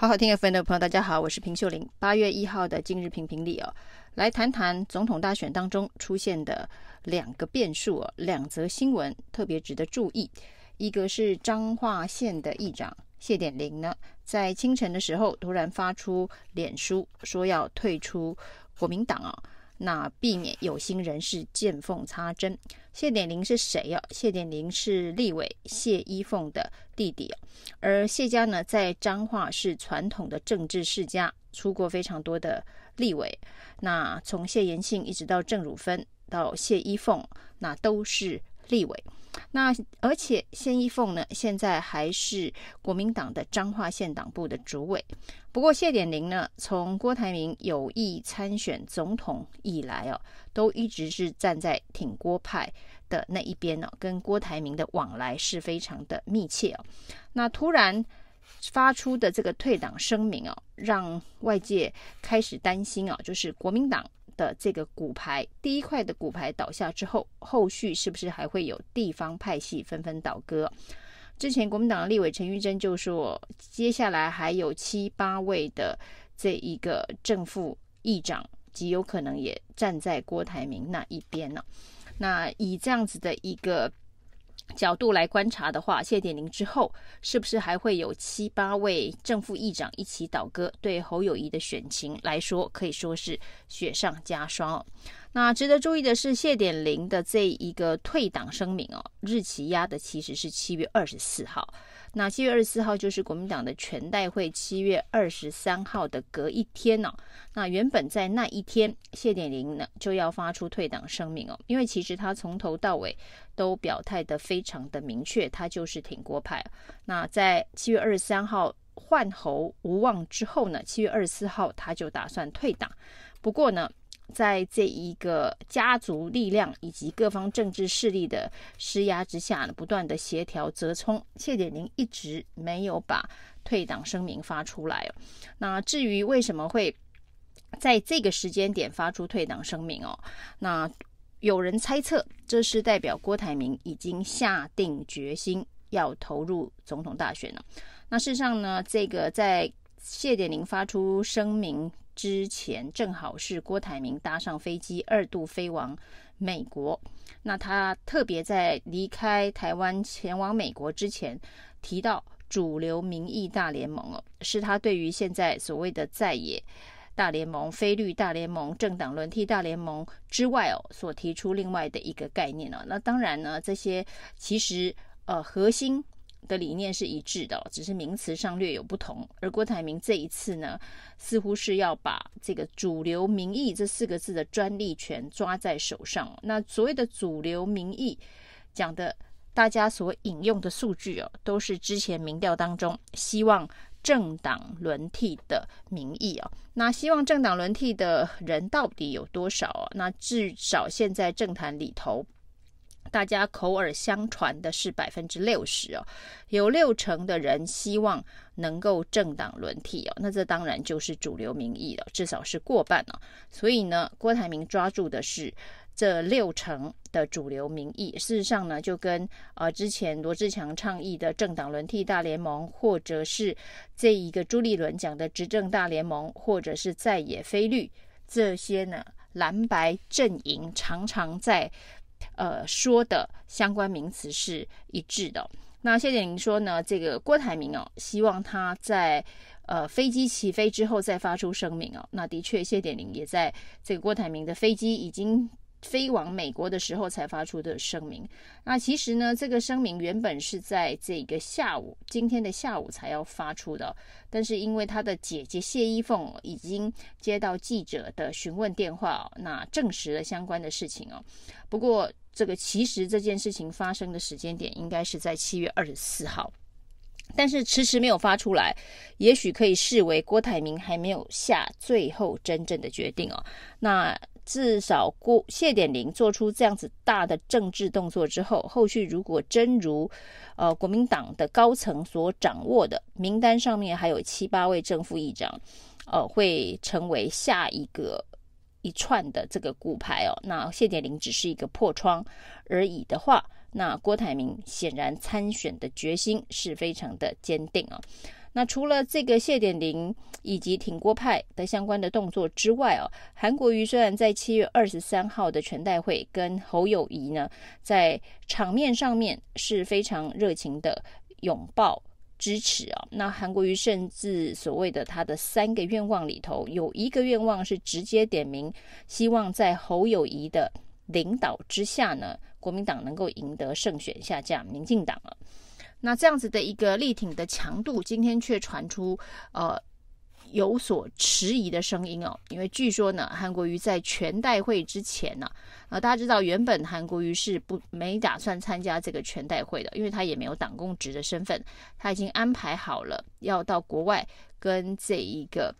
好好听 FM 的朋友，大家好，我是平秀玲。八月一号的今日评评理哦，来谈谈总统大选当中出现的两个变数哦，两则新闻特别值得注意。一个是彰化县的议长谢点玲呢，在清晨的时候突然发出脸书，说要退出国民党啊。那避免有心人士见缝插针。谢点玲是谁啊？谢点玲是立委谢依凤的弟弟，而谢家呢，在彰化是传统的政治世家，出过非常多的立委。那从谢延庆一直到郑汝芬到谢依凤，那都是立委。那而且谢依凤呢，现在还是国民党的彰化县党部的主委。不过谢点玲呢，从郭台铭有意参选总统以来哦，都一直是站在挺郭派的那一边呢，跟郭台铭的往来是非常的密切哦。那突然发出的这个退党声明哦，让外界开始担心啊，就是国民党。的这个骨牌，第一块的骨牌倒下之后，后续是不是还会有地方派系纷纷倒戈？之前国民党立委陈玉珍就说，接下来还有七八位的这一个正副议长，极有可能也站在郭台铭那一边呢。那以这样子的一个。角度来观察的话，谢点玲之后是不是还会有七八位正副议长一起倒戈？对侯友谊的选情来说，可以说是雪上加霜。那值得注意的是，谢点玲的这一个退党声明哦，日期压的其实是七月二十四号。那七月二十四号就是国民党的全代会，七月二十三号的隔一天呢、哦。那原本在那一天，谢点玲呢就要发出退党声明哦，因为其实他从头到尾都表态得非常的明确，他就是挺郭派。那在七月二十三号换侯无望之后呢，七月二十四号他就打算退党。不过呢。在这一个家族力量以及各方政治势力的施压之下呢，不断的协调折冲，谢点玲一直没有把退党声明发出来。那至于为什么会在这个时间点发出退党声明哦？那有人猜测这是代表郭台铭已经下定决心要投入总统大选了。那事实上呢，这个在谢点玲发出声明。之前正好是郭台铭搭上飞机二度飞往美国，那他特别在离开台湾前往美国之前提到主流民意大联盟哦，是他对于现在所谓的在野大联盟、非绿大联盟、政党轮替大联盟之外哦，所提出另外的一个概念哦。那当然呢，这些其实呃核心。的理念是一致的，只是名词上略有不同。而郭台铭这一次呢，似乎是要把这个“主流民意”这四个字的专利权抓在手上。那所谓的“主流民意”讲的，大家所引用的数据哦，都是之前民调当中希望政党轮替的民意哦。那希望政党轮替的人到底有多少啊？那至少现在政坛里头。大家口耳相传的是百分之六十哦，有六成的人希望能够政党轮替哦，那这当然就是主流民意了，至少是过半了。所以呢，郭台铭抓住的是这六成的主流民意。事实上呢，就跟呃之前罗志强倡议的政党轮替大联盟，或者是这一个朱立伦讲的执政大联盟，或者是在野非绿这些呢蓝白阵营常常在。呃，说的相关名词是一致的。那谢点玲说呢，这个郭台铭哦，希望他在呃飞机起飞之后再发出声明哦。那的确，谢点玲也在这个郭台铭的飞机已经。飞往美国的时候才发出的声明。那其实呢，这个声明原本是在这个下午，今天的下午才要发出的。但是因为他的姐姐谢依凤已经接到记者的询问电话，那证实了相关的事情哦。不过这个其实这件事情发生的时间点应该是在七月二十四号，但是迟迟没有发出来，也许可以视为郭台铭还没有下最后真正的决定哦。那。至少郭谢点玲做出这样子大的政治动作之后，后续如果真如呃国民党的高层所掌握的名单上面还有七八位正副议长，呃会成为下一个一串的这个骨牌哦。那谢点玲只是一个破窗而已的话，那郭台铭显然参选的决心是非常的坚定啊、那除了这个谢点林以及挺郭派的相关的动作之外哦，韩国瑜虽然在七月二十三号的全代会跟侯友宜呢，在场面上面是非常热情的拥抱支持啊，那韩国瑜甚至所谓的他的三个愿望里头，有一个愿望是直接点名，希望在侯友宜的领导之下呢，国民党能够赢得胜选，下架民进党了。那这样子的一个力挺的强度，今天却传出呃有所迟疑的声音哦，因为据说呢，韩国瑜在全代会之前呢，呃，大家知道原本韩国瑜是不没打算参加这个全代会的，因为他也没有党公职的身份，他已经安排好了要到国外跟这一个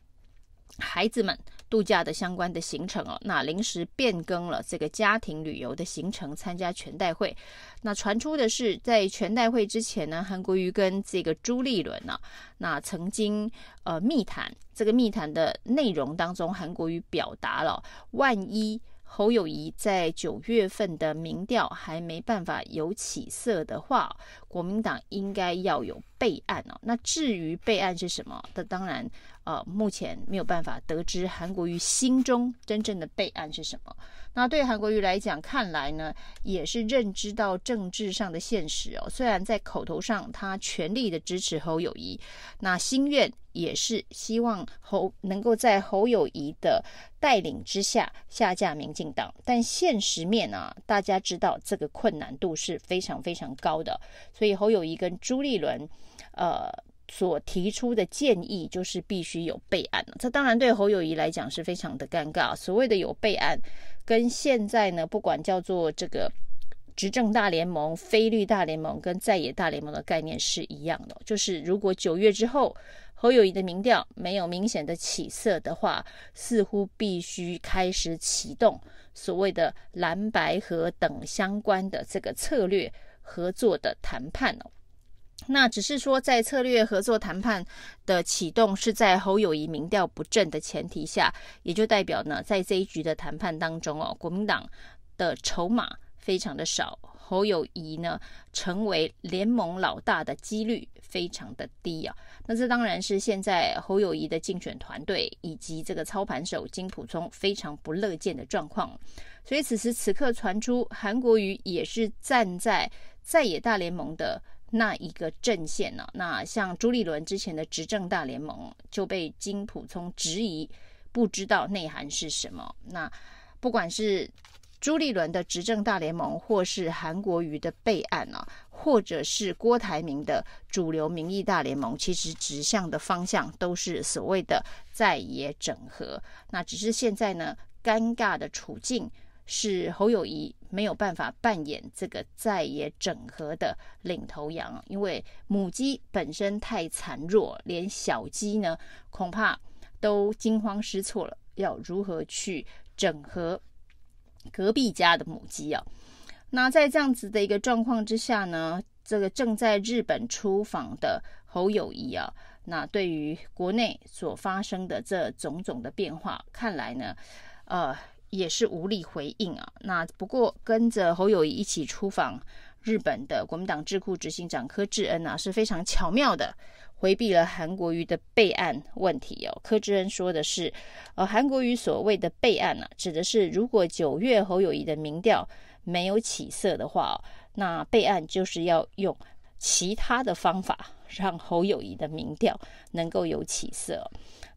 孩子们。度假的相关的行程哦，那临时变更了这个家庭旅游的行程，参加全代会。那传出的是，在全代会之前呢，韩国瑜跟这个朱立伦呢、啊，那曾经呃密谈，这个密谈的内容当中，韩国瑜表达了，万一侯友谊在九月份的民调还没办法有起色的话，国民党应该要有备案哦。那至于备案是什么？那当然。呃，目前没有办法得知韩国瑜心中真正的备案是什么。那对韩国瑜来讲，看来呢，也是认知到政治上的现实哦。虽然在口头上他全力的支持侯友谊，那心愿也是希望侯能够在侯友谊的带领之下下架民进党，但现实面啊，大家知道这个困难度是非常非常高的。所以侯友谊跟朱立伦，呃。所提出的建议就是必须有备案，这当然对侯友谊来讲是非常的尴尬。所谓的有备案，跟现在呢，不管叫做这个执政大联盟、非绿大联盟跟在野大联盟的概念是一样的，就是如果九月之后侯友谊的民调没有明显的起色的话，似乎必须开始启动所谓的蓝白合等相关的这个策略合作的谈判了。那只是说，在策略合作谈判的启动是在侯友谊民调不振的前提下，也就代表呢，在这一局的谈判当中哦，国民党的筹码非常的少，侯友谊呢成为联盟老大的几率非常的低啊。那这当然是现在侯友谊的竞选团队以及这个操盘手金普聪非常不乐见的状况。所以此时此刻传出韩国瑜也是站在在野大联盟的。那一个阵线呢、那像朱立伦之前的执政大联盟就被金溥聪质疑，不知道内涵是什么。那不管是朱立伦的执政大联盟，或是韩国瑜的备案啊，或者是郭台铭的主流民意大联盟，其实指向的方向都是所谓的在野整合。那只是现在呢，尴尬的处境。是侯友宜没有办法扮演这个在野整合的领头羊，因为母鸡本身太孱弱，连小鸡呢恐怕都惊慌失措了，要如何去整合隔壁家的母鸡啊？那在这样子的一个状况之下呢，这个正在日本出访的侯友宜啊，那对于国内所发生的这种种的变化，看来呢，呃。也是无力回应啊。那不过跟着侯友谊一起出访日本的国民党智库执行长柯志恩啊，是非常巧妙的回避了韩国瑜的备案问题哦。柯志恩说的是，呃，韩国瑜所谓的备案呢、啊，指的是如果九月侯友谊的民调没有起色的话，那备案就是要用其他的方法让侯友谊的民调能够有起色。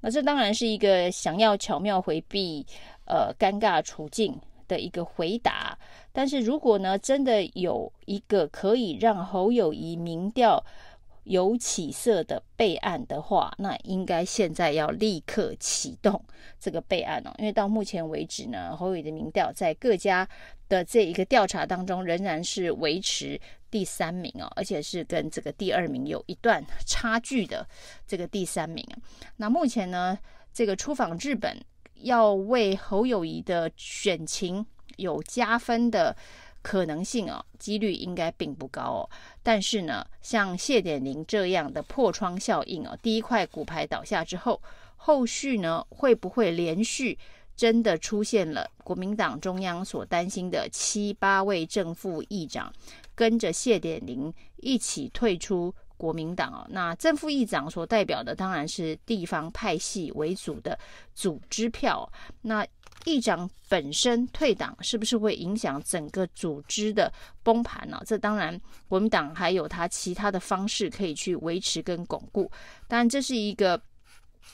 那这当然是一个想要巧妙回避。呃，尴尬处境的一个回答。但是如果呢，真的有一个可以让侯友谊民调有起色的备案的话，那应该现在要立刻启动这个备案哦。因为到目前为止呢，侯友谊的民调在各家的这一个调查当中仍然是维持第三名哦，而且是跟这个第二名有一段差距的这个第三名。那目前呢，这个出访日本。要为侯友谊的选情有加分的可能性哦，几率应该并不高哦。但是呢，像谢点林这样的破窗效应哦，第一块骨牌倒下之后，后续呢会不会连续真的出现了国民党中央所担心的七八位正副议长跟着谢点林一起退出国民党哦。那正副议长所代表的当然是地方派系为主的组织票。那议长本身退党，是不是会影响整个组织的崩盘呢？这当然，国民党还有他其他的方式可以去维持跟巩固。当然，这是一个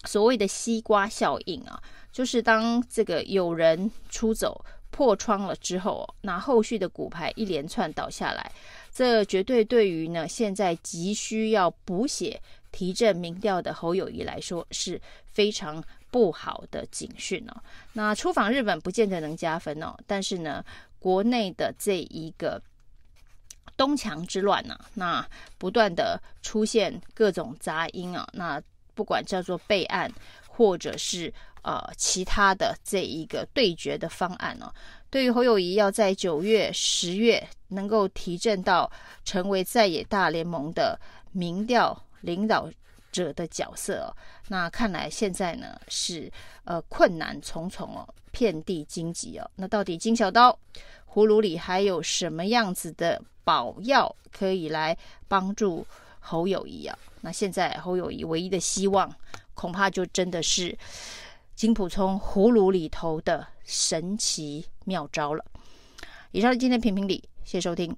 所谓的西瓜效应啊，就是当这个有人出走破窗了之后，那后续的骨牌一连串倒下来，这绝对对于呢现在急需要补血提振民调的侯友谊来说是非常。不好的警讯哦，那出访日本不见得能加分哦，但是呢，国内的这一个东墙之乱呢、啊，那不断的出现各种杂音啊，那不管叫做备案或者是呃其他的这一个对决的方案哦，对于侯友谊要在九月、十月能够提振到成为在野大联盟的民调领导者的角色哦，那看来现在呢是呃困难重重哦，遍地荆棘哦。那到底金小刀葫芦里还有什么样子的宝药可以来帮助侯友谊啊？那现在侯友谊唯一的希望，恐怕就真的是金普聪葫芦里头的神奇妙招了。以上是今天评评理，谢谢收听。